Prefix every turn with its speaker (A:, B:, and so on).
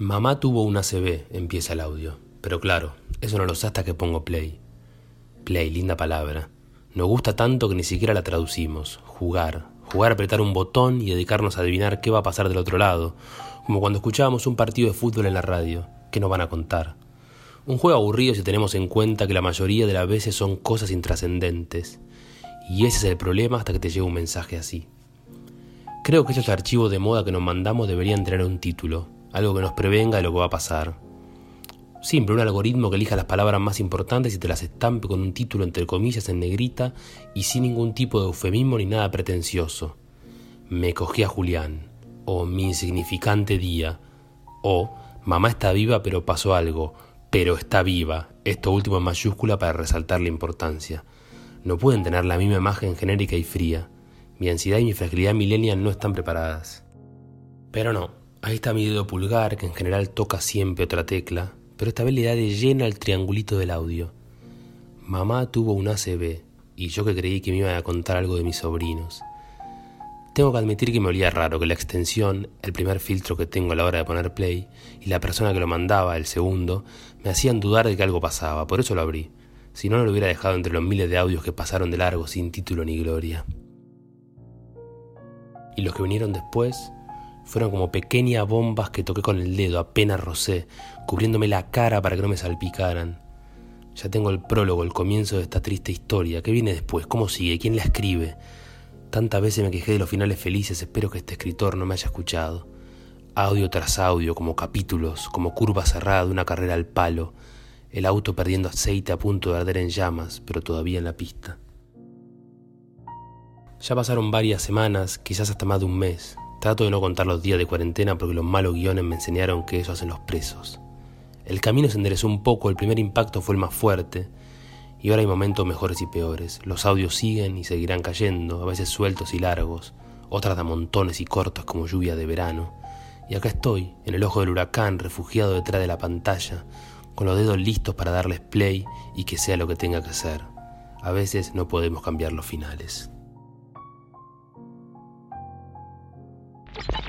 A: Mamá tuvo una CB, empieza el audio. Pero claro, eso no lo sé hasta que pongo play. Play, linda palabra. Nos gusta tanto que ni siquiera la traducimos. Jugar. Jugar a apretar un botón y dedicarnos a adivinar qué va a pasar del otro lado. Como cuando escuchábamos un partido de fútbol en la radio. ¿Qué nos van a contar? Un juego aburrido si tenemos en cuenta que la mayoría de las veces son cosas intrascendentes. Y ese es el problema hasta que te llega un mensaje así. Creo que esos archivos de moda que nos mandamos deberían tener un título, algo que nos prevenga de lo que va a pasar. Simple, un algoritmo que elija las palabras más importantes y te las estampe con un título entre comillas en negrita y sin ningún tipo de eufemismo ni nada pretencioso. Me cogí a Julián, o mi insignificante día, o mamá está viva pero pasó algo, pero está viva, esto último en mayúscula para resaltar la importancia. No pueden tener la misma imagen genérica y fría. Mi ansiedad y mi fragilidad millennial no están preparadas. Pero no, Ahí está mi dedo pulgar, que en general toca siempre otra tecla, pero esta vez le da de lleno al triangulito del audio. Mamá tuvo un ACB, y yo que creí que me iba a contar algo de mis sobrinos. Tengo que admitir que me olía raro que la extensión, el primer filtro que tengo a la hora de poner play, y la persona que lo mandaba, el segundo, me hacían dudar de que algo pasaba, por eso lo abrí. Si no, no lo hubiera dejado entre los miles de audios que pasaron de largo sin título ni gloria. Y los que vinieron después, fueron como pequeñas bombas que toqué con el dedo, apenas rocé, cubriéndome la cara para que no me salpicaran. Ya tengo el prólogo, el comienzo de esta triste historia. ¿Qué viene después? ¿Cómo sigue? ¿Quién la escribe? Tantas veces me quejé de los finales felices, espero que este escritor no me haya escuchado. Audio tras audio, como capítulos, como curva cerrada de una carrera al palo, el auto perdiendo aceite a punto de arder en llamas, pero todavía en la pista. Ya pasaron varias semanas, quizás hasta más de un mes, Trato de no contar los días de cuarentena porque los malos guiones me enseñaron que eso hacen los presos. El camino se enderezó un poco, el primer impacto fue el más fuerte, y ahora hay momentos mejores y peores. Los audios siguen y seguirán cayendo, a veces sueltos y largos, otras de montones y cortos como lluvia de verano. Y acá estoy, en el ojo del huracán, refugiado detrás de la pantalla, con los dedos listos para darles play y que sea lo que tenga que ser. A veces no podemos cambiar los finales. Thank you.